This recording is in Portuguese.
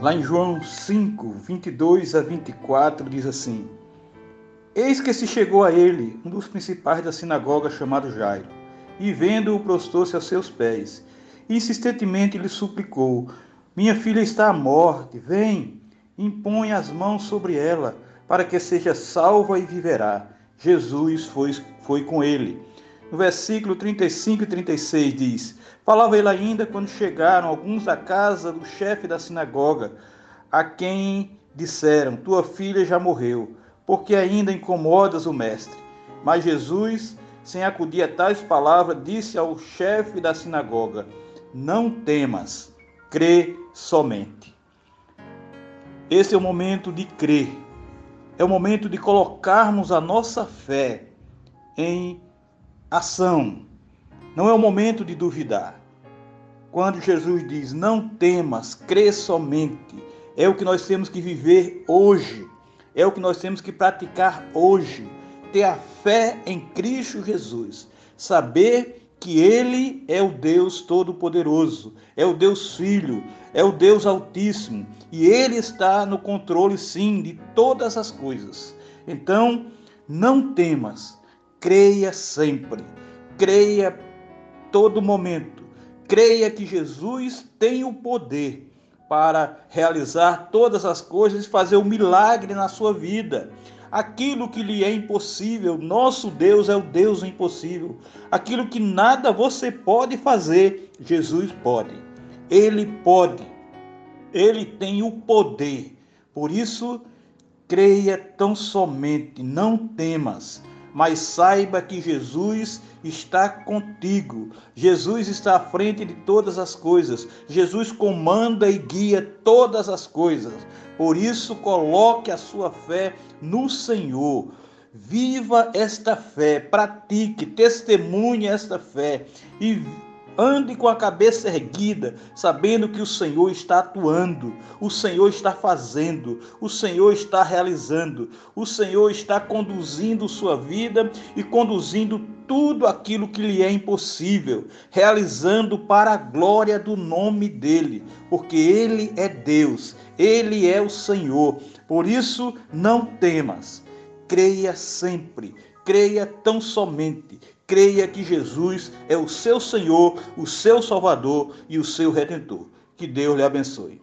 Lá em João 5, 22 a 24, diz assim: Eis que se chegou a ele um dos principais da sinagoga chamado Jairo, e vendo-o prostou-se a seus pés, e insistentemente lhe suplicou: Minha filha está à morte, vem, impõe as mãos sobre ela, para que seja salva e viverá. Jesus foi, foi com ele. No versículo 35 e 36 diz: Falava ele ainda quando chegaram alguns da casa do chefe da sinagoga, a quem disseram: Tua filha já morreu, porque ainda incomodas o mestre. Mas Jesus, sem acudir a tais palavras, disse ao chefe da sinagoga: Não temas, crê somente. Esse é o momento de crer, é o momento de colocarmos a nossa fé em ação. Não é o momento de duvidar. Quando Jesus diz: Não temas, crê somente, é o que nós temos que viver hoje, é o que nós temos que praticar hoje. Ter a fé em Cristo Jesus, saber que Ele é o Deus Todo-Poderoso, é o Deus Filho, é o Deus Altíssimo e Ele está no controle, sim, de todas as coisas. Então, não temas, creia sempre, creia todo momento, creia que Jesus tem o poder para realizar todas as coisas e fazer um milagre na sua vida. Aquilo que lhe é impossível, nosso Deus é o Deus impossível. Aquilo que nada você pode fazer, Jesus pode. Ele pode. Ele tem o poder. Por isso, creia tão somente, não temas mas saiba que Jesus está contigo. Jesus está à frente de todas as coisas. Jesus comanda e guia todas as coisas. Por isso, coloque a sua fé no Senhor. Viva esta fé, pratique, testemunhe esta fé e Ande com a cabeça erguida, sabendo que o Senhor está atuando, o Senhor está fazendo, o Senhor está realizando, o Senhor está conduzindo sua vida e conduzindo tudo aquilo que lhe é impossível, realizando para a glória do nome dele, porque ele é Deus, ele é o Senhor. Por isso, não temas, creia sempre, creia tão somente creia que Jesus é o seu Senhor, o seu Salvador e o seu Redentor. Que Deus lhe abençoe.